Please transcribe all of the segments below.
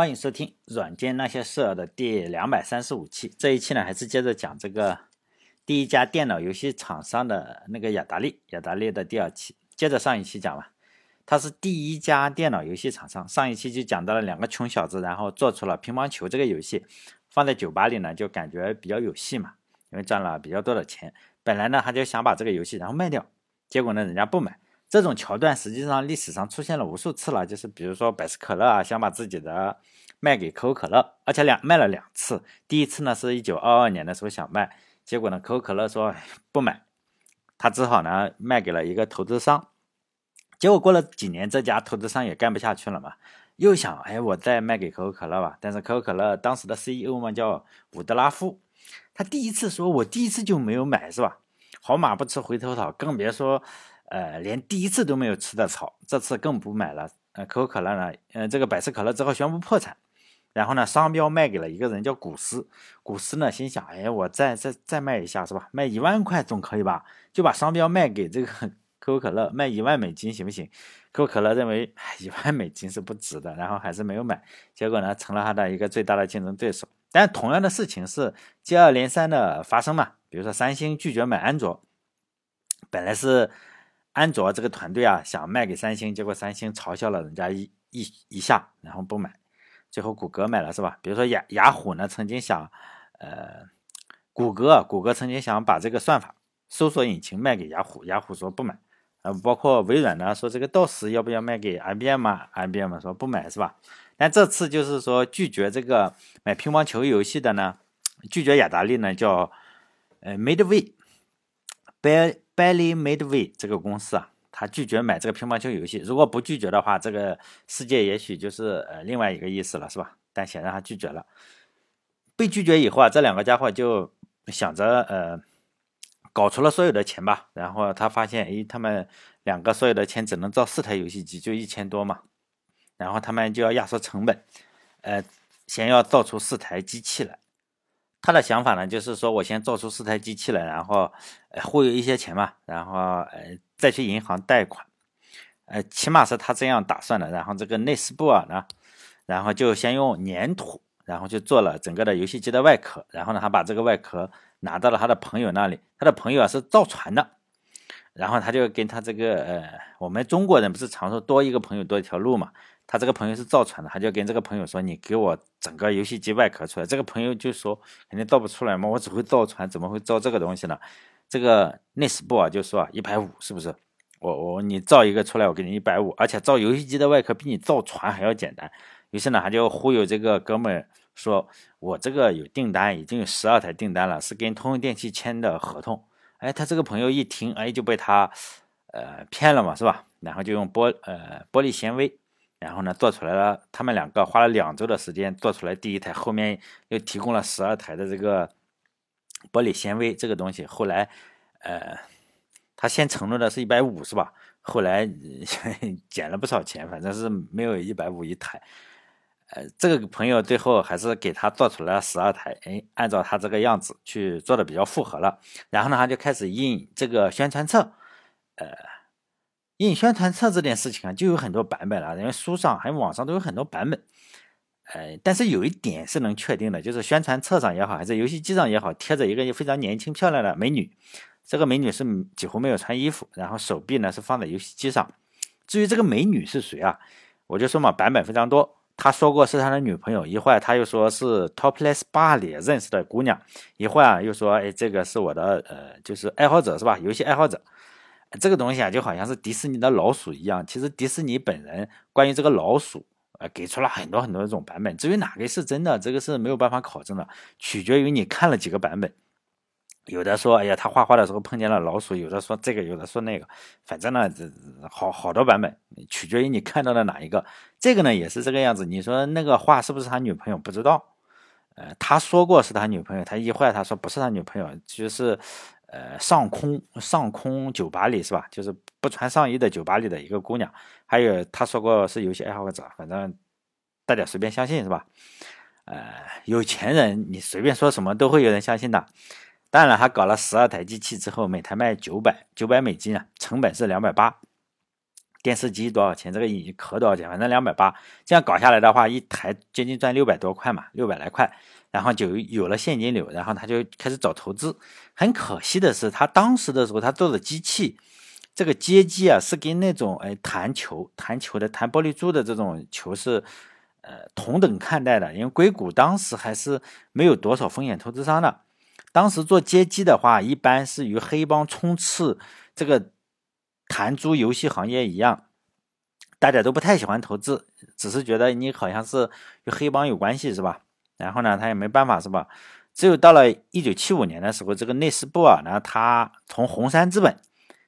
欢迎收听《软件那些事儿》的第两百三十五期。这一期呢，还是接着讲这个第一家电脑游戏厂商的那个雅达利，雅达利的第二期。接着上一期讲嘛，它是第一家电脑游戏厂商。上一期就讲到了两个穷小子，然后做出了乒乓球这个游戏，放在酒吧里呢，就感觉比较有戏嘛，因为赚了比较多的钱。本来呢，他就想把这个游戏然后卖掉，结果呢，人家不买。这种桥段实际上历史上出现了无数次了，就是比如说百事可乐啊，想把自己的卖给可口可乐，而且两卖了两次。第一次呢是一九二二年的时候想卖，结果呢可口可乐说不买，他只好呢卖给了一个投资商。结果过了几年，这家投资商也干不下去了嘛，又想哎我再卖给可口可乐吧。但是可口可乐当时的 CEO 嘛叫伍德拉夫，他第一次说我第一次就没有买是吧？好马不吃回头草，更别说。呃，连第一次都没有吃的草，这次更不买了。呃，可口可乐呢，呃，这个百事可乐之后宣布破产，然后呢，商标卖给了一个人叫古斯。古斯呢，心想，哎，我再再再卖一下是吧？卖一万块总可以吧？就把商标卖给这个 可口可乐，卖一万美金行不行？可口可乐认为一万美金是不值的，然后还是没有买。结果呢，成了他的一个最大的竞争对手。但同样的事情是接二连三的发生嘛？比如说三星拒绝买安卓，本来是。安卓这个团队啊，想卖给三星，结果三星嘲笑了人家一一一下，然后不买，最后谷歌买了是吧？比如说雅雅虎呢，曾经想，呃，谷歌谷歌曾经想把这个算法搜索引擎卖给雅虎，雅虎说不买，呃，包括微软呢说这个 DOS 要不要卖给 IBM 啊？IBM 说不买是吧？但这次就是说拒绝这个买乒乓球游戏的呢，拒绝雅达利呢叫呃 Midway。Belly Midway 这个公司啊，他拒绝买这个乒乓球游戏。如果不拒绝的话，这个世界也许就是呃另外一个意思了，是吧？但显然他拒绝了。被拒绝以后啊，这两个家伙就想着呃搞出了所有的钱吧。然后他发现，哎，他们两个所有的钱只能造四台游戏机，就一千多嘛。然后他们就要压缩成本，呃，先要造出四台机器来。他的想法呢，就是说我先造出四台机器来，然后忽悠一些钱嘛，然后呃再去银行贷款，呃起码是他这样打算的。然后这个内斯布尔呢，然后就先用粘土，然后就做了整个的游戏机的外壳，然后呢他把这个外壳拿到了他的朋友那里，他的朋友啊是造船的，然后他就跟他这个呃我们中国人不是常说多一个朋友多一条路嘛。他这个朋友是造船的，他就跟这个朋友说：“你给我整个游戏机外壳出来。”这个朋友就说：“肯定造不出来嘛，我只会造船，怎么会造这个东西呢？”这个内斯布啊就说：“一百五是不是？我我你造一个出来，我给你一百五，而且造游戏机的外壳比你造船还要简单。”于是呢，他就忽悠这个哥们说：“我这个有订单，已经有十二台订单了，是跟通用电器签的合同。”哎，他这个朋友一听，哎，就被他呃骗了嘛，是吧？然后就用玻呃玻璃纤维。然后呢，做出来了。他们两个花了两周的时间做出来第一台，后面又提供了十二台的这个玻璃纤维这个东西。后来，呃，他先承诺的是一百五，是吧？后来 减了不少钱，反正是没有一百五一台。呃，这个朋友最后还是给他做出来了十二台，哎，按照他这个样子去做的比较符合了。然后呢，他就开始印这个宣传册，呃。印宣传册这件事情啊，就有很多版本了，因为书上还有网上都有很多版本。呃，但是有一点是能确定的，就是宣传册上也好，还是游戏机上也好，贴着一个非常年轻漂亮的美女。这个美女是几乎没有穿衣服，然后手臂呢是放在游戏机上。至于这个美女是谁啊，我就说嘛，版本非常多。他说过是他的女朋友，一会儿他又说是 Topless Bar 里认识的姑娘，一会儿又说，哎，这个是我的呃，就是爱好者是吧？游戏爱好者。这个东西啊，就好像是迪士尼的老鼠一样。其实迪士尼本人关于这个老鼠，呃，给出了很多很多种版本。至于哪个是真的，这个是没有办法考证的，取决于你看了几个版本。有的说，哎呀，他画画的时候碰见了老鼠；有的说这个，有的说那个。反正呢，这好好多版本，取决于你看到的哪一个。这个呢，也是这个样子。你说那个画是不是他女朋友？不知道。呃，他说过是他女朋友，他一坏他说不是他女朋友，就是。呃，上空上空酒吧里是吧？就是不穿上衣的酒吧里的一个姑娘，还有他说过是游戏爱好者，反正大家随便相信是吧？呃，有钱人你随便说什么都会有人相信的。当然，他搞了十二台机器之后，每台卖九百九百美金啊，成本是两百八。电视机多少钱？这个影壳多少钱？反正两百八。这样搞下来的话，一台接近赚六百多块嘛，六百来块，然后就有了现金流，然后他就开始找投资。很可惜的是，他当时的时候他做的机器，这个接机啊是跟那种哎弹球、弹球的、弹玻璃珠的这种球是呃同等看待的，因为硅谷当时还是没有多少风险投资商的。当时做街机的话，一般是与黑帮冲刺这个弹珠游戏行业一样，大家都不太喜欢投资，只是觉得你好像是与黑帮有关系，是吧？然后呢，他也没办法，是吧？只有到了一九七五年的时候，这个内斯布尔呢，他从红杉资本，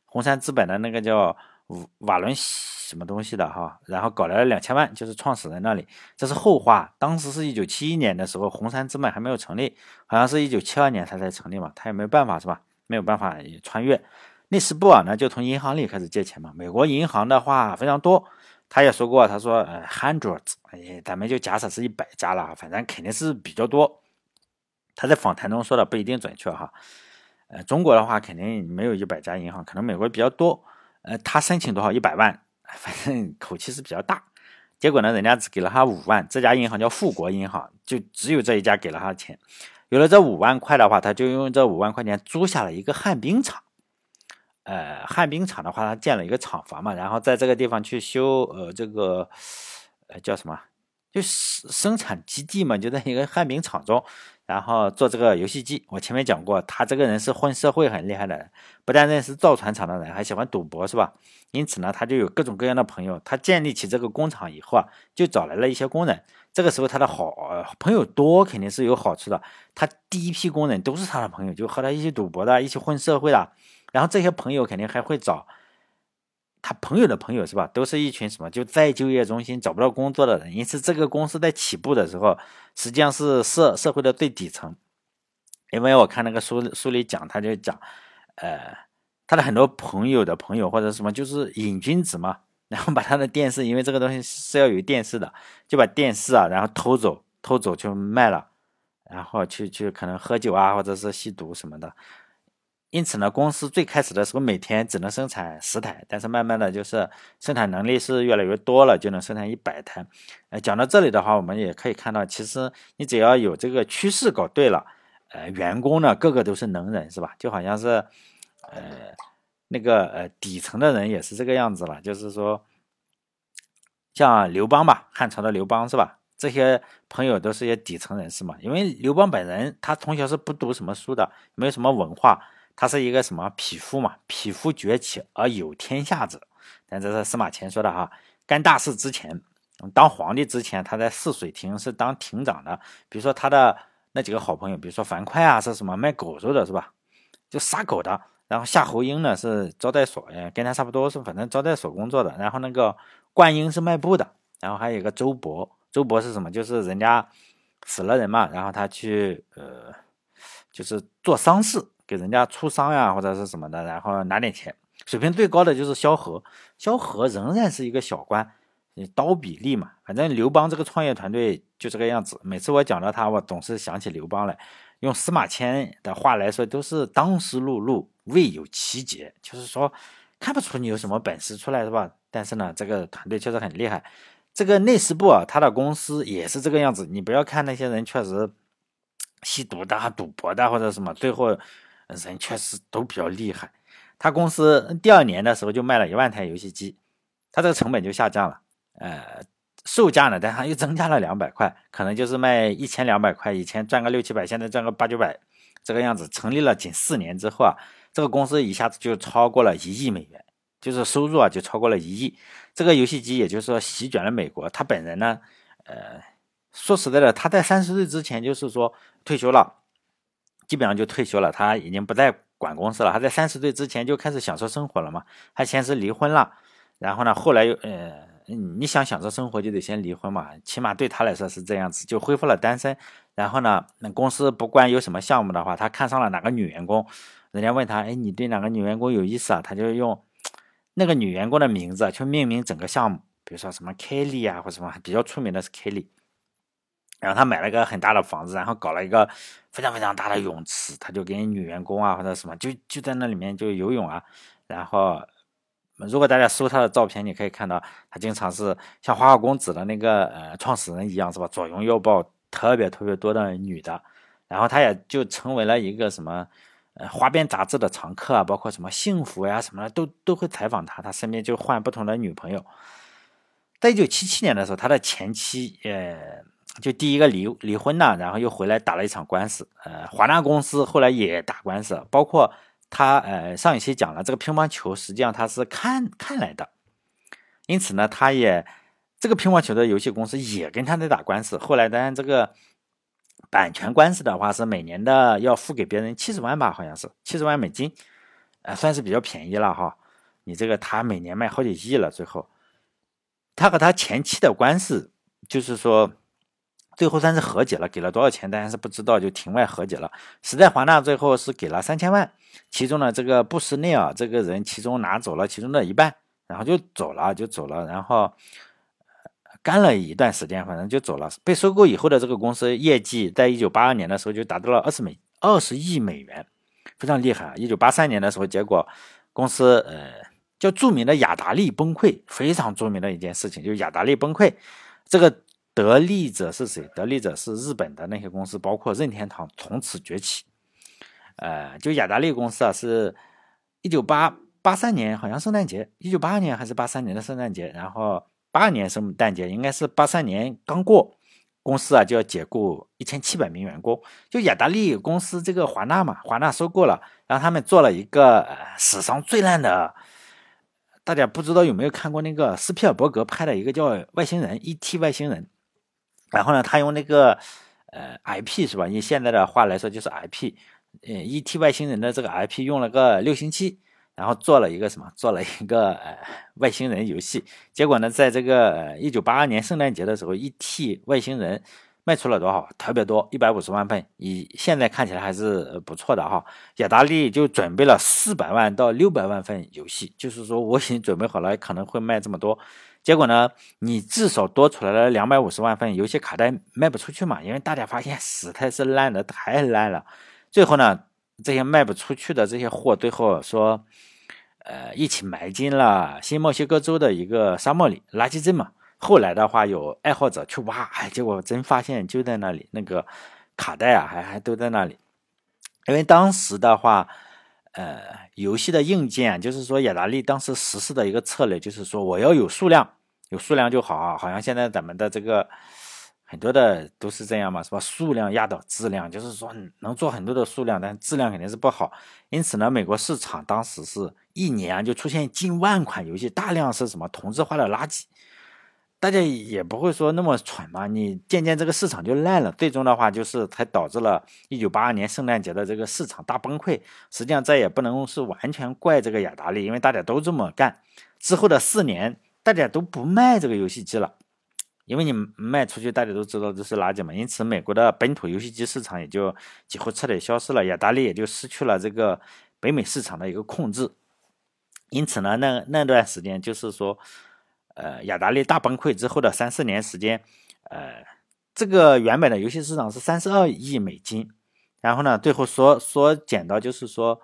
红杉资本的那个叫瓦伦什么东西的哈，然后搞来了两千万，就是创始人那里，这是后话。当时是一九七一年的时候，红杉资本还没有成立，好像是一九七二年他才成立嘛，他也没办法是吧？没有办法穿越。内斯布尔呢，就从银行里开始借钱嘛。美国银行的话非常多，他也说过，他说呃 hundreds，哎，咱们就假设是一百家了，反正肯定是比较多。他在访谈中说的不一定准确哈，呃，中国的话肯定没有一百家银行，可能美国比较多。呃，他申请多少？一百万。反正口气是比较大，结果呢，人家只给了他五万。这家银行叫富国银行，就只有这一家给了他钱。有了这五万块的话，他就用这五万块钱租下了一个旱冰场。呃，旱冰场的话，他建了一个厂房嘛，然后在这个地方去修，呃，这个呃叫什么？就是生产基地嘛，就在一个旱冰场中。然后做这个游戏机，我前面讲过，他这个人是混社会很厉害的人，不但认识造船厂的人，还喜欢赌博，是吧？因此呢，他就有各种各样的朋友。他建立起这个工厂以后啊，就找来了一些工人。这个时候他的好朋友多，肯定是有好处的。他第一批工人都是他的朋友，就和他一起赌博的，一起混社会的。然后这些朋友肯定还会找。他朋友的朋友是吧？都是一群什么？就在就业中心找不到工作的人。因此，这个公司在起步的时候，实际上是社社会的最底层。因为我看那个书书里讲，他就讲，呃，他的很多朋友的朋友或者什么，就是瘾君子嘛。然后把他的电视，因为这个东西是要有电视的，就把电视啊，然后偷走，偷走就卖了，然后去去可能喝酒啊，或者是吸毒什么的。因此呢，公司最开始的时候每天只能生产十台，但是慢慢的就是生产能力是越来越多了，就能生产一百台。呃，讲到这里的话，我们也可以看到，其实你只要有这个趋势搞对了，呃，员工呢个个都是能人，是吧？就好像是，呃，那个呃底层的人也是这个样子了，就是说，像刘邦吧，汉朝的刘邦是吧？这些朋友都是些底层人士嘛，因为刘邦本人他从小是不读什么书的，没有什么文化。他是一个什么匹夫嘛？匹夫崛起而有天下者，但这是司马迁说的哈。干大事之前，当皇帝之前，他在泗水亭是当亭长的。比如说他的那几个好朋友，比如说樊哙啊，是什么卖狗肉的，是吧？就杀狗的。然后夏侯婴呢是招待所，跟他差不多是反正招待所工作的。然后那个灌婴是卖布的。然后还有一个周勃，周勃是什么？就是人家死了人嘛，然后他去呃，就是做丧事。给人家出商呀，或者是什么的，然后拿点钱。水平最高的就是萧何，萧何仍然是一个小官，刀比利嘛。反正刘邦这个创业团队就这个样子。每次我讲到他，我总是想起刘邦来。用司马迁的话来说，都是当时碌碌，未有奇节，就是说看不出你有什么本事出来，是吧？但是呢，这个团队确实很厉害。这个内事部啊，他的公司也是这个样子。你不要看那些人确实吸毒的、赌博的或者什么，最后。人确实都比较厉害，他公司第二年的时候就卖了一万台游戏机，他这个成本就下降了，呃，售价呢，但他又增加了两百块，可能就是卖一千两百块，以前赚个六七百，现在赚个八九百，这个样子。成立了仅四年之后啊，这个公司一下子就超过了一亿美元，就是收入啊就超过了一亿。这个游戏机也就是说席卷了美国。他本人呢，呃，说实在的，他在三十岁之前就是说退休了。基本上就退休了，他已经不再管公司了。他在三十岁之前就开始享受生活了嘛。他先是离婚了，然后呢，后来又呃，你想享受生活就得先离婚嘛。起码对他来说是这样子，就恢复了单身。然后呢，那公司不管有什么项目的话，他看上了哪个女员工，人家问他，哎，你对哪个女员工有意思啊？他就用那个女员工的名字去命名整个项目，比如说什么 Kelly 啊，或什么比较出名的是 Kelly。然后他买了一个很大的房子，然后搞了一个非常非常大的泳池，他就给女员工啊或者什么，就就在那里面就游泳啊，然后如果大家搜他的照片，你可以看到他经常是像花花公子的那个呃创始人一样，是吧？左拥右抱特别特别多的女的，然后他也就成为了一个什么呃花边杂志的常客啊，包括什么幸福呀什么的都都会采访他，他身边就换不同的女朋友。在一九七七年的时候，他的前妻呃就第一个离离婚了，然后又回来打了一场官司，呃华纳公司后来也打官司，包括。他呃上一期讲了这个乒乓球，实际上他是看看来的，因此呢，他也这个乒乓球的游戏公司也跟他在打官司。后来当然这个版权官司的话是每年的要付给别人七十万吧，好像是七十万美金，呃算是比较便宜了哈。你这个他每年卖好几亿了，最后他和他前妻的官司就是说。最后算是和解了，给了多少钱，当然是不知道，就庭外和解了。时代华纳最后是给了三千万，其中呢，这个布什内尔这个人，其中拿走了其中的一半，然后就走了，就走了，然后干了一段时间，反正就走了。被收购以后的这个公司业绩，在一九八二年的时候就达到了二十美二十亿美元，非常厉害啊！一九八三年的时候，结果公司呃叫著名的雅达利崩溃，非常著名的一件事情，就是雅达利崩溃，这个。得利者是谁？得利者是日本的那些公司，包括任天堂，从此崛起。呃，就雅达利公司啊，是一九八八三年，好像圣诞节，一九八二年还是八三年的圣诞节，然后八二年圣诞节应该是八三年刚过，公司啊就要解雇一千七百名员工。就雅达利公司这个华纳嘛，华纳收购了，让他们做了一个史上最烂的。大家不知道有没有看过那个斯皮尔伯格拍的一个叫《外星人》E.T. 外星人。然后呢，他用那个呃 IP 是吧？以现在的话来说就是 IP，呃，ET 外星人的这个 IP 用了个六星期，然后做了一个什么？做了一个呃外星人游戏。结果呢，在这个一九八二年圣诞节的时候，ET 外星人卖出了多少？特别多，一百五十万份。以现在看起来还是不错的哈。雅达利就准备了四百万到六百万份游戏，就是说我已经准备好了，可能会卖这么多。结果呢？你至少多出来了两百五十万份游戏卡带卖不出去嘛？因为大家发现实在是烂的太烂了。最后呢，这些卖不出去的这些货，最后说，呃，一起埋进了新墨西哥州的一个沙漠里垃圾镇嘛。后来的话，有爱好者去挖，哎，结果真发现就在那里，那个卡带啊，还还都在那里。因为当时的话。呃，游戏的硬件就是说，雅达利当时实施的一个策略，就是说我要有数量，有数量就好啊。好像现在咱们的这个很多的都是这样嘛，是吧？数量压倒质量，就是说能做很多的数量，但质量肯定是不好。因此呢，美国市场当时是一年就出现近万款游戏，大量是什么同质化的垃圾。大家也不会说那么蠢嘛，你渐渐这个市场就烂了，最终的话就是才导致了一九八二年圣诞节的这个市场大崩溃。实际上这也不能是完全怪这个雅达利，因为大家都这么干。之后的四年，大家都不卖这个游戏机了，因为你卖出去，大家都知道这是垃圾嘛。因此，美国的本土游戏机市场也就几乎彻底消失了，雅达利也就失去了这个北美市场的一个控制。因此呢，那那段时间就是说。呃，雅达利大崩溃之后的三四年时间，呃，这个原本的游戏市场是三十二亿美金，然后呢，最后缩缩减到就是说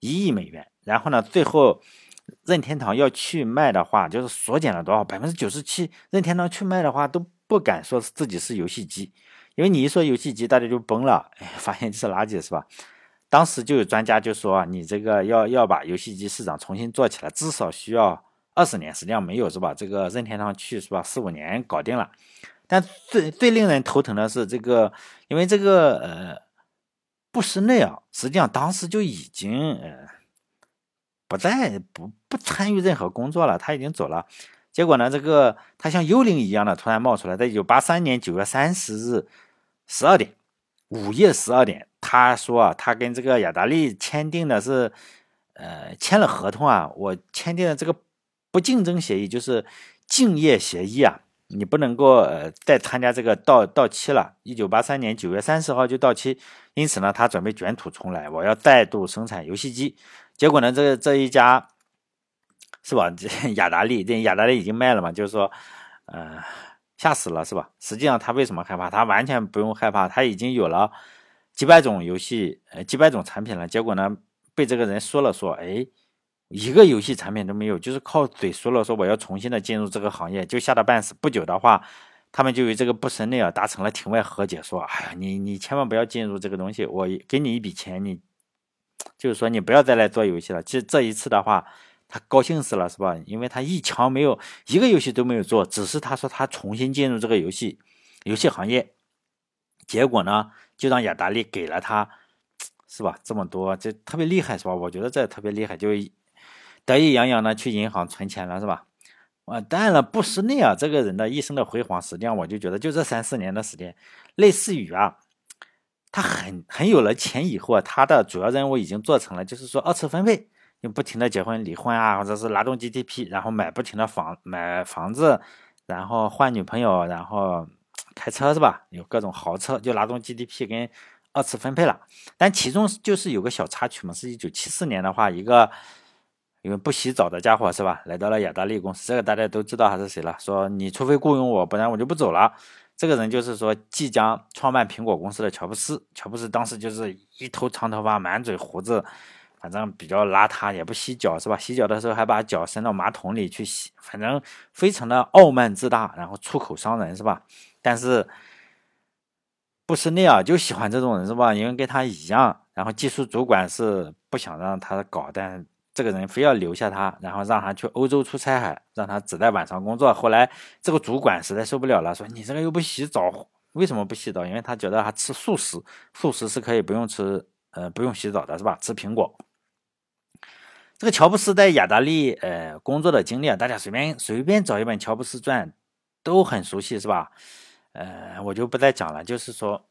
一亿美元，然后呢，最后任天堂要去卖的话，就是缩减了多少百分之九十七，任天堂去卖的话都不敢说自己是游戏机，因为你一说游戏机，大家就崩了，哎，发现这是垃圾是吧？当时就有专家就说，你这个要要把游戏机市场重新做起来，至少需要。二十年实际上没有是吧？这个任天堂去是吧？四五年搞定了。但最最令人头疼的是这个，因为这个呃布什内尔实际上当时就已经呃不再不不参与任何工作了，他已经走了。结果呢，这个他像幽灵一样的突然冒出来，在一九八三年九月三十日十二点，午夜十二点，他说啊，他跟这个雅达利签订的是呃签了合同啊，我签订的这个。不竞争协议就是竞业协议啊，你不能够呃再参加这个到到期了，一九八三年九月三十号就到期，因此呢，他准备卷土重来，我要再度生产游戏机。结果呢，这这一家是吧？雅达利，这雅达利已经卖了嘛，就是说，呃，吓死了是吧？实际上他为什么害怕？他完全不用害怕，他已经有了几百种游戏，呃，几百种产品了。结果呢，被这个人说了说，哎。一个游戏产品都没有，就是靠嘴说了说我要重新的进入这个行业，就吓得半死。不久的话，他们就与这个布什内尔达成了庭外和解，说：“哎呀，你你千万不要进入这个东西，我给你一笔钱，你就是说你不要再来做游戏了。”其实这一次的话，他高兴死了，是吧？因为他一枪没有一个游戏都没有做，只是他说他重新进入这个游戏游戏行业，结果呢，就让雅达利给了他。是吧？这么多，这特别厉害，是吧？我觉得这特别厉害，就得意洋洋的去银行存钱了，是吧？啊，当然了，布什内尔这个人的一生的辉煌，实际上我就觉得，就这三四年的时间，类似于啊，他很很有了钱以后啊，他的主要任务已经做成了，就是说二次分配，就不停的结婚、离婚啊，或者是拉动 GDP，然后买不停的房、买房子，然后换女朋友，然后开车，是吧？有各种豪车，就拉动 GDP 跟。二次分配了，但其中就是有个小插曲嘛，是一九七四年的话，一个因为不洗澡的家伙是吧，来到了雅达利公司，这个大家都知道他是谁了。说你除非雇佣我，不然我就不走了。这个人就是说即将创办苹果公司的乔布斯。乔布斯当时就是一头长头发，满嘴胡子，反正比较邋遢，也不洗脚是吧？洗脚的时候还把脚伸到马桶里去洗，反正非常的傲慢自大，然后出口伤人是吧？但是。布什内尔就喜欢这种人是吧？因为跟他一样，然后技术主管是不想让他搞，但这个人非要留下他，然后让他去欧洲出差，还让他只在晚上工作。后来这个主管实在受不了了，说你这个又不洗澡，为什么不洗澡？因为他觉得他吃素食，素食是可以不用吃，呃，不用洗澡的是吧？吃苹果。这个乔布斯在雅达利呃工作的经历啊，大家随便随便找一本《乔布斯传》都很熟悉是吧？呃，我就不再讲了，就是说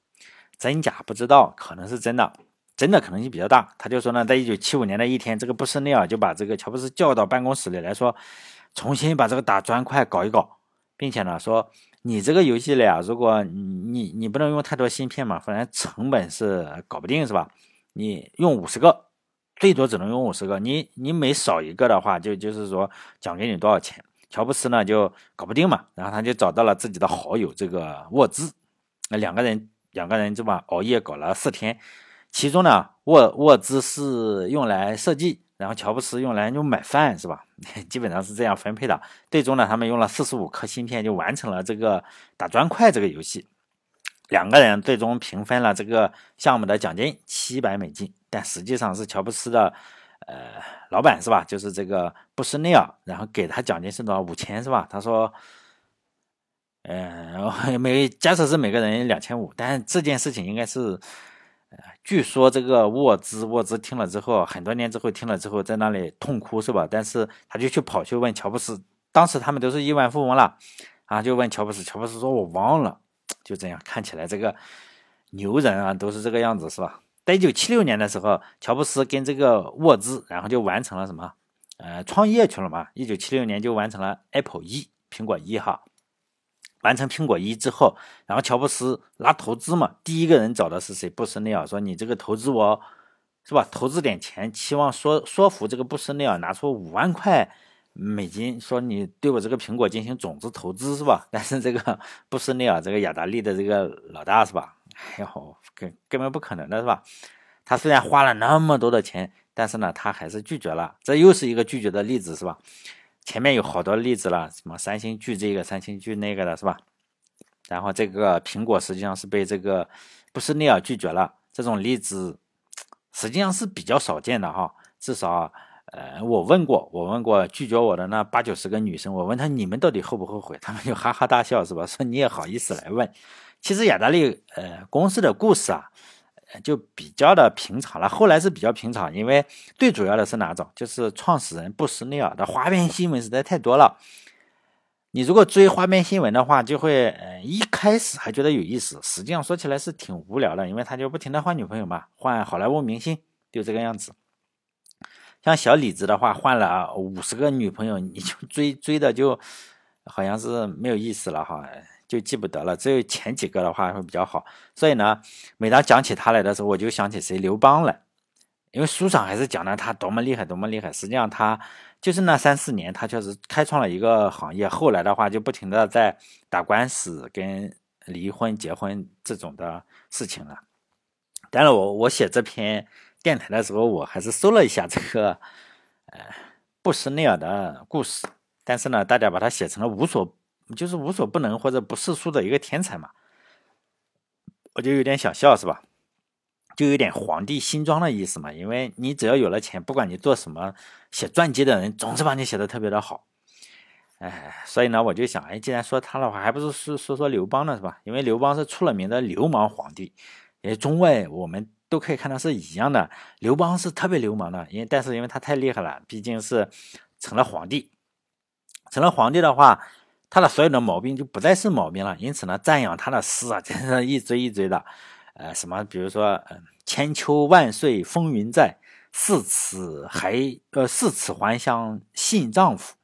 真假不知道，可能是真的，真的可能性比较大。他就说呢，在一九七五年的一天，这个布什内尔就把这个乔布斯叫到办公室里来说，重新把这个打砖块搞一搞，并且呢说，你这个游戏里啊，如果你你不能用太多芯片嘛，反正成本是搞不定是吧？你用五十个，最多只能用五十个，你你每少一个的话，就就是说奖给你多少钱。乔布斯呢就搞不定嘛，然后他就找到了自己的好友这个沃兹，那两个人两个人就吧熬夜搞了四天，其中呢沃沃兹是用来设计，然后乔布斯用来就买饭是吧？基本上是这样分配的。最终呢他们用了四十五颗芯片就完成了这个打砖块这个游戏，两个人最终平分了这个项目的奖金七百美金，但实际上是乔布斯的。呃，老板是吧？就是这个布什内尔，然后给他奖金是多少？五千是吧？他说，嗯，每假设是每个人两千五，但这件事情应该是，据说这个沃兹沃兹听了之后，很多年之后听了之后，在那里痛哭是吧？但是他就去跑去问乔布斯，当时他们都是亿万富翁了，啊，就问乔布斯，乔布斯说我忘了，就这样，看起来这个牛人啊，都是这个样子是吧？在一九七六年的时候，乔布斯跟这个沃兹，然后就完成了什么？呃，创业去了嘛。一九七六年就完成了 Apple 一，苹果一哈。完成苹果一之后，然后乔布斯拉投资嘛，第一个人找的是谁？布什内尔说：“你这个投资我，是吧？投资点钱，期望说说服这个布什内尔拿出五万块美金，说你对我这个苹果进行种子投资，是吧？但是这个布什内尔这个雅达利的这个老大是吧？哎呦。”根根本不可能的是吧？他虽然花了那么多的钱，但是呢，他还是拒绝了。这又是一个拒绝的例子是吧？前面有好多例子了，什么三星拒这个，三星拒那个的是吧？然后这个苹果实际上是被这个布什内尔拒绝了。这种例子实际上是比较少见的哈。至少，呃，我问过，我问过拒绝我的那八九十个女生，我问她你们到底后不后悔？她们就哈哈大笑是吧？说你也好意思来问？其实雅达利呃公司的故事啊，就比较的平常了。后来是比较平常，因为最主要的是哪种？就是创始人布什内尔的花边新闻实在太多了。你如果追花边新闻的话，就会呃一开始还觉得有意思，实际上说起来是挺无聊的，因为他就不停的换女朋友嘛，换好莱坞明星，就这个样子。像小李子的话，换了五十个女朋友，你就追追的就好像是没有意思了哈。就记不得了，只有前几个的话会比较好。所以呢，每当讲起他来的时候，我就想起谁刘邦来，因为书上还是讲的他多么厉害，多么厉害。实际上他就是那三四年，他确实开创了一个行业。后来的话就不停的在打官司、跟离婚、结婚这种的事情了。当然，我我写这篇电台的时候，我还是搜了一下这个呃布什内尔的故事，但是呢，大家把它写成了无所就是无所不能或者不世俗的一个天才嘛，我就有点想笑是吧？就有点皇帝新装的意思嘛，因为你只要有了钱，不管你做什么，写传记的人总是把你写的特别的好。哎，所以呢，我就想，哎，既然说他的话，还不是说说说刘邦呢，是吧？因为刘邦是出了名的流氓皇帝，哎，中外我们都可以看到是一样的。刘邦是特别流氓的，因为但是因为他太厉害了，毕竟是成了皇帝，成了皇帝的话，他的所有的毛病就不再是毛病了。因此呢，赞扬他的诗啊，真是一堆一堆的。呃，什么，比如说，嗯，千秋万岁风云在，四尺还呃四尺还乡信丈夫。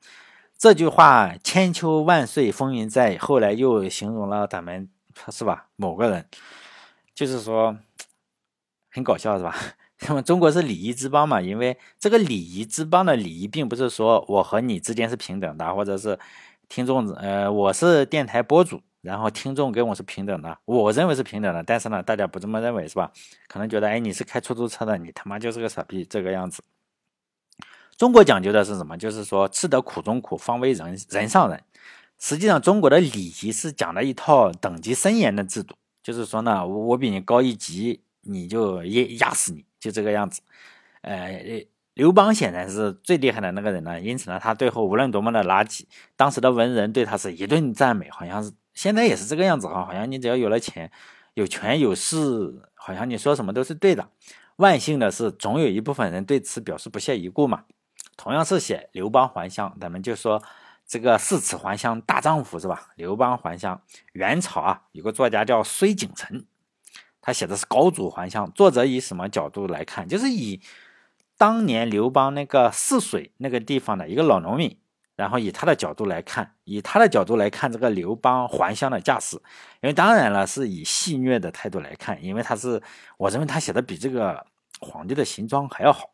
这句话“千秋万岁，风云在”，后来又形容了咱们，是吧？某个人，就是说很搞笑，是吧？那么中国是礼仪之邦嘛？因为这个礼仪之邦的礼仪，并不是说我和你之间是平等的，或者是听众，呃，我是电台播主，然后听众跟我是平等的，我认为是平等的，但是呢，大家不这么认为，是吧？可能觉得，哎，你是开出租车的，你他妈就是个傻逼，这个样子。中国讲究的是什么？就是说吃得苦中苦，方为人人上人。实际上，中国的礼仪是讲了一套等级森严的制度。就是说呢，我我比你高一级，你就压压死你，就这个样子。呃，刘邦显然是最厉害的那个人呢，因此呢，他最后无论多么的垃圾，当时的文人对他是一顿赞美，好像是现在也是这个样子哈，好像你只要有了钱、有权有势，好像你说什么都是对的。万幸的是，总有一部分人对此表示不屑一顾嘛。同样是写刘邦还乡，咱们就说这个四尺还乡大丈夫是吧？刘邦还乡，元朝啊有个作家叫崔景臣，他写的是高祖还乡。作者以什么角度来看？就是以当年刘邦那个泗水那个地方的一个老农民，然后以他的角度来看，以他的角度来看这个刘邦还乡的架势。因为当然了，是以戏谑的态度来看，因为他是我认为他写的比这个皇帝的行装还要好。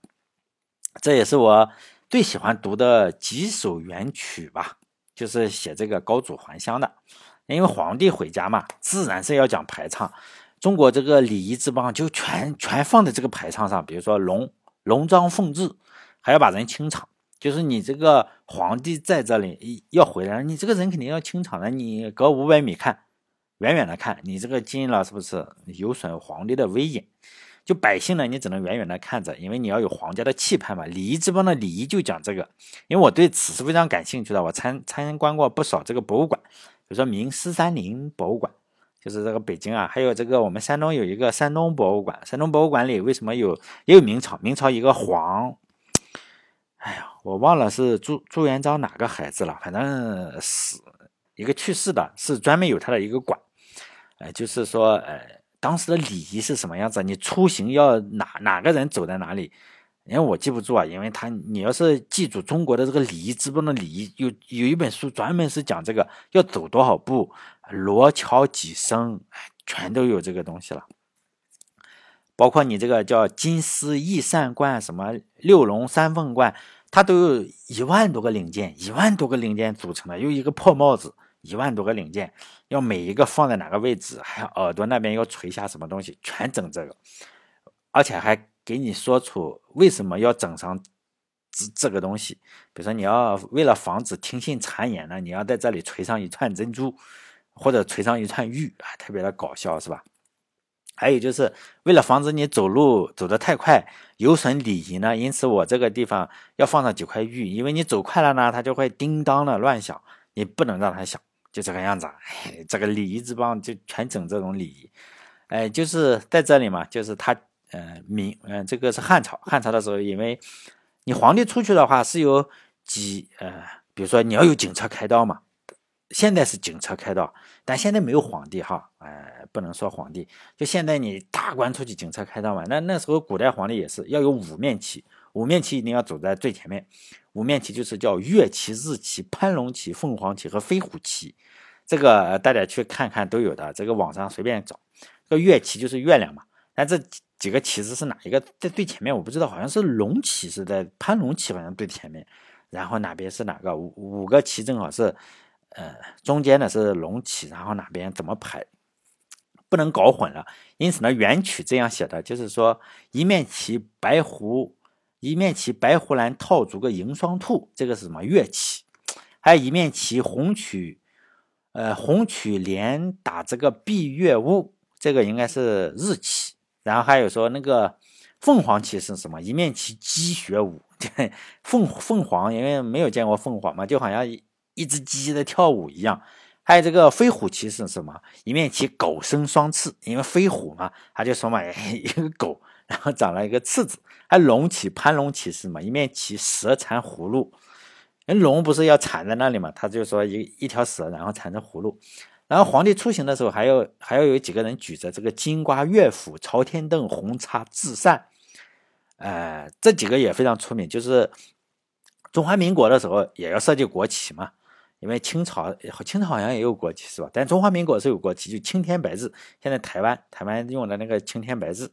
这也是我最喜欢读的几首元曲吧，就是写这个高祖还乡的。因为皇帝回家嘛，自然是要讲排场。中国这个礼仪之邦就全全放在这个排场上，比如说龙龙章凤至，还要把人清场。就是你这个皇帝在这里要回来，你这个人肯定要清场的。你隔五百米看，远远的看，你这个近了是不是有损皇帝的威严？就百姓呢，你只能远远的看着，因为你要有皇家的气派嘛。礼仪之邦的礼仪就讲这个，因为我对此是非常感兴趣的。我参参观过不少这个博物馆，比如说明十三陵博物馆，就是这个北京啊，还有这个我们山东有一个山东博物馆。山东博物馆里为什么有也有明朝？明朝一个皇，哎呀，我忘了是朱朱元璋哪个孩子了，反正是一个去世的，是专门有他的一个馆，呃，就是说呃。当时的礼仪是什么样子？你出行要哪哪个人走在哪里？因为我记不住啊，因为他你要是记住中国的这个礼仪之邦的礼仪，有有一本书专门是讲这个要走多少步，罗桥几声，全都有这个东西了。包括你这个叫金丝翼善冠，什么六龙三凤冠，它都有一万多个零件，一万多个零件组成的，有一个破帽子。一万多个零件，要每一个放在哪个位置，还要耳朵那边要垂下什么东西，全整这个，而且还给你说出为什么要整上这这个东西。比如说，你要为了防止听信谗言呢，你要在这里垂上一串珍珠，或者垂上一串玉啊，特别的搞笑，是吧？还有就是为了防止你走路走得太快，有损礼仪呢，因此我这个地方要放上几块玉，因为你走快了呢，它就会叮当的乱响，你不能让它响。就这个样子，哎，这个礼仪之邦就全整这种礼仪，哎，就是在这里嘛，就是他，呃，明，嗯，这个是汉朝，汉朝的时候，因为你皇帝出去的话是有几，呃，比如说你要有警车开道嘛，现在是警车开道，但现在没有皇帝哈，哎，不能说皇帝，就现在你大官出去警车开道嘛，那那时候古代皇帝也是要有五面旗，五面旗一定要走在最前面，五面旗就是叫月旗、日旗、蟠龙旗、凤凰旗和飞虎旗。这个大家去看看都有的，这个网上随便找。这月旗就是月亮嘛，但这几个旗子是哪一个在最前面？我不知道，好像是龙旗是在蟠龙旗好像最前面，然后哪边是哪个？五五个旗正好是，呃，中间的是龙旗，然后哪边怎么排，不能搞混了。因此呢，原曲这样写的，就是说一面旗白狐，一面旗白狐兰套足个银双兔，这个是什么乐旗？还有一面旗红曲，呃，红曲连打这个闭月乌，这个应该是日旗。然后还有说那个凤凰旗是什么？一面旗鸡血舞，凤凤凰，因为没有见过凤凰嘛，就好像一只鸡在跳舞一样。还有这个飞虎旗是什么？一面旗狗生双翅，因为飞虎嘛，他就说嘛，一个狗，然后长了一个翅子。还龙旗，盘龙旗是嘛？一面旗蛇缠葫芦。那龙不是要缠在那里嘛？他就说一一条蛇，然后缠着葫芦。然后皇帝出行的时候，还有还要有几个人举着这个金瓜乐府、朝天凳、红叉至善，呃，这几个也非常出名。就是中华民国的时候也要设计国旗嘛，因为清朝清朝好像也有国旗是吧？但中华民国是有国旗，就青天白日。现在台湾台湾用的那个青天白日，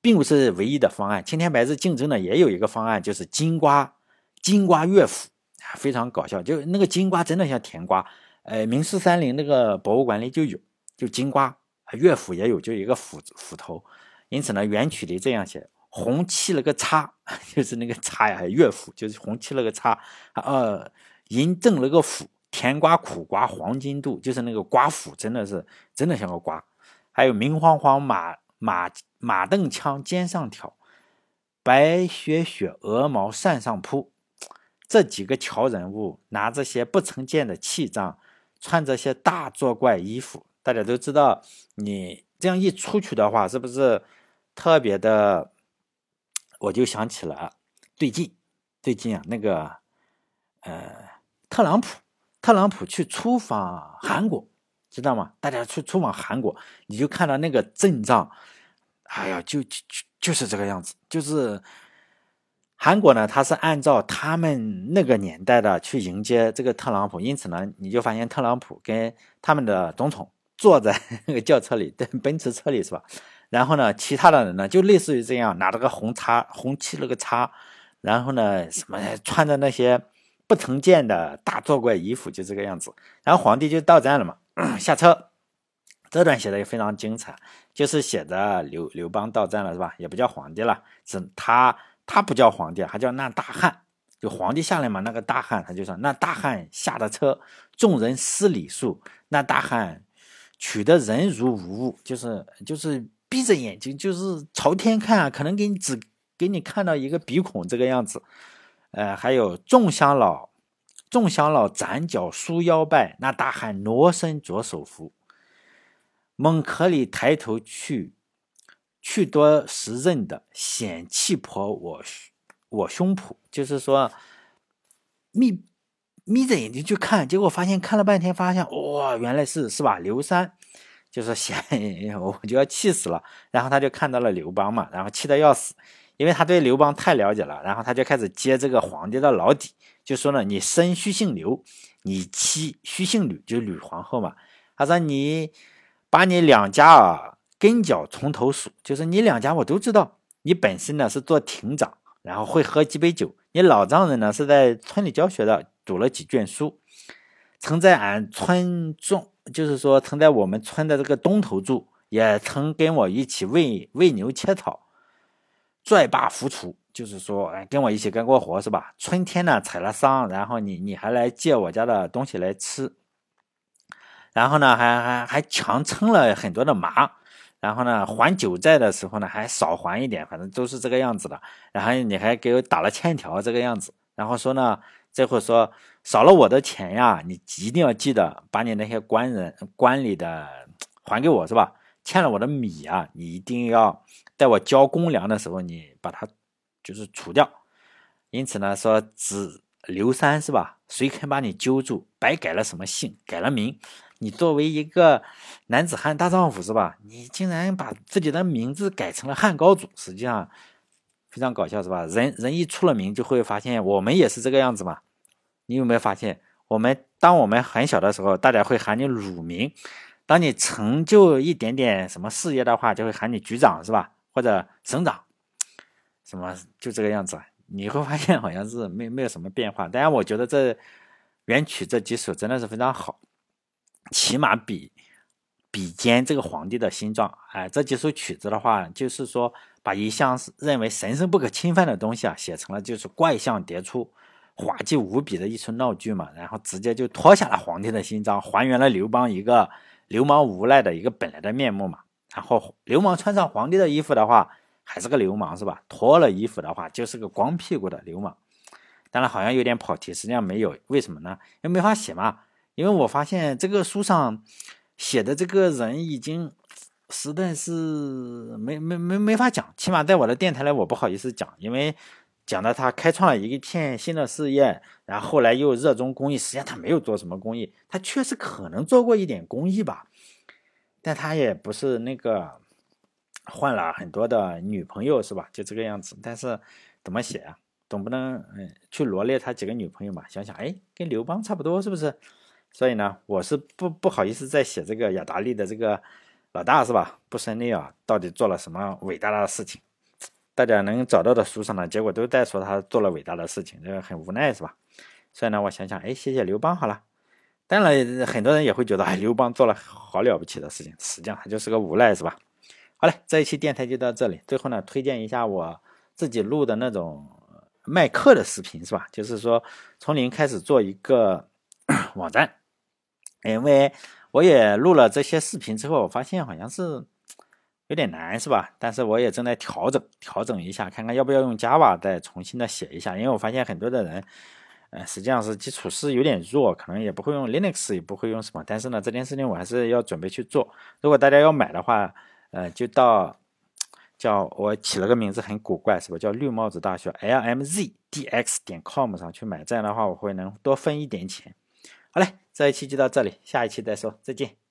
并不是唯一的方案。青天白日竞争的也有一个方案，就是金瓜。金瓜乐府非常搞笑，就那个金瓜真的像甜瓜。呃，明四三陵那个博物馆里就有，就金瓜乐府也有，就一个斧斧头。因此呢，原曲里这样写：红漆了个叉，就是那个叉呀，乐府就是红漆了个叉。呃，银正了个斧，甜瓜苦瓜黄金肚，就是那个瓜斧，真的是真的像个瓜。还有明晃晃马马马镫枪肩上挑，白雪雪鹅毛扇上铺。这几个乔人物拿这些不曾见的器仗，穿着些大作怪衣服，大家都知道，你这样一出去的话，是不是特别的？我就想起了最近，最近啊，那个呃，特朗普，特朗普去出访韩国，知道吗？大家去出访韩国，你就看到那个阵仗，哎呀，就就就是这个样子，就是。韩国呢，他是按照他们那个年代的去迎接这个特朗普，因此呢，你就发现特朗普跟他们的总统坐在那个轿车里，在奔驰车里是吧？然后呢，其他的人呢，就类似于这样，拿着个红叉，红旗了个叉，然后呢，什么穿着那些不曾见的大作怪衣服，就这个样子。然后皇帝就到站了嘛，下车。这段写的也非常精彩，就是写着刘刘邦到站了是吧？也不叫皇帝了，是他。他不叫皇帝，还叫那大汉。就皇帝下来嘛，那个大汉他就说：“那大汉下的车，众人施礼数。那大汉取得人如无物，就是就是闭着眼睛，就是朝天看，可能给你只给你看到一个鼻孔这个样子。呃，还有众乡老，众乡老展脚束腰拜，那大汉挪身左手扶。猛壳里抬头去。”去多时认的显气婆我我胸脯，就是说眯眯着眼睛去看，结果发现看了半天，发现哇，原来是是吧？刘三就是 显，我就要气死了。然后他就看到了刘邦嘛，然后气得要死，因为他对刘邦太了解了。然后他就开始揭这个皇帝的老底，就说呢，你生须姓刘，你妻须姓吕，就吕皇后嘛。他说你把你两家啊。跟脚从头数，就是你两家我都知道。你本身呢是做亭长，然后会喝几杯酒。你老丈人呢是在村里教学的，读了几卷书，曾在俺村中，就是说曾在我们村的这个东头住，也曾跟我一起喂喂牛切草，拽罢扶锄，就是说哎跟我一起干过活是吧？春天呢采了桑，然后你你还来借我家的东西来吃，然后呢 还还还强撑了很多的麻。然后呢，还酒债的时候呢，还少还一点，反正都是这个样子的。然后你还给我打了欠条，这个样子。然后说呢，这会说少了我的钱呀，你一定要记得把你那些官人官里的还给我，是吧？欠了我的米啊，你一定要在我交公粮的时候，你把它就是除掉。因此呢，说子刘三是吧？谁肯把你揪住？白改了什么姓？改了名。你作为一个男子汉大丈夫是吧？你竟然把自己的名字改成了汉高祖，实际上非常搞笑是吧？人人一出了名，就会发现我们也是这个样子嘛。你有没有发现，我们当我们很小的时候，大家会喊你乳名；当你成就一点点什么事业的话，就会喊你局长是吧？或者省长，什么就这个样子。你会发现好像是没没有什么变化。当然，我觉得这元曲这几首真的是非常好。起码比比肩这个皇帝的新装。哎，这几首曲子的话，就是说把一向认为神圣不可侵犯的东西啊，写成了就是怪象迭出、滑稽无比的一出闹剧嘛。然后直接就脱下了皇帝的新装，还原了刘邦一个流氓无赖的一个本来的面目嘛。然后流氓穿上皇帝的衣服的话，还是个流氓是吧？脱了衣服的话，就是个光屁股的流氓。当然好像有点跑题，实际上没有，为什么呢？因为没法写嘛。因为我发现这个书上写的这个人已经实在是没没没没法讲，起码在我的电台里我不好意思讲，因为讲到他开创了一片新的事业，然后后来又热衷公益，实际上他没有做什么公益，他确实可能做过一点公益吧，但他也不是那个换了很多的女朋友是吧？就这个样子，但是怎么写啊？总不能嗯去罗列他几个女朋友嘛？想想哎，跟刘邦差不多是不是？所以呢，我是不不好意思再写这个雅达利的这个老大是吧？不胜利啊，到底做了什么伟大的事情？大家能找到的书上呢，结果都在说他做了伟大的事情，这个很无奈是吧？所以呢，我想想，哎，谢谢刘邦好了。当然，很多人也会觉得，刘邦做了好了不起的事情，实际上他就是个无赖是吧？好嘞，这一期电台就到这里。最后呢，推荐一下我自己录的那种。卖课的视频是吧？就是说从零开始做一个 网站，因为我也录了这些视频之后，我发现好像是有点难是吧？但是我也正在调整调整一下，看看要不要用 Java 再重新的写一下。因为我发现很多的人，呃，实际上是基础是有点弱，可能也不会用 Linux，也不会用什么。但是呢，这件事情我还是要准备去做。如果大家要买的话，呃，就到。叫我起了个名字很古怪，是吧？叫绿帽子大学 lmzdx 点 com 上去买，这样的话我会能多分一点钱。好嘞，这一期就到这里，下一期再说，再见。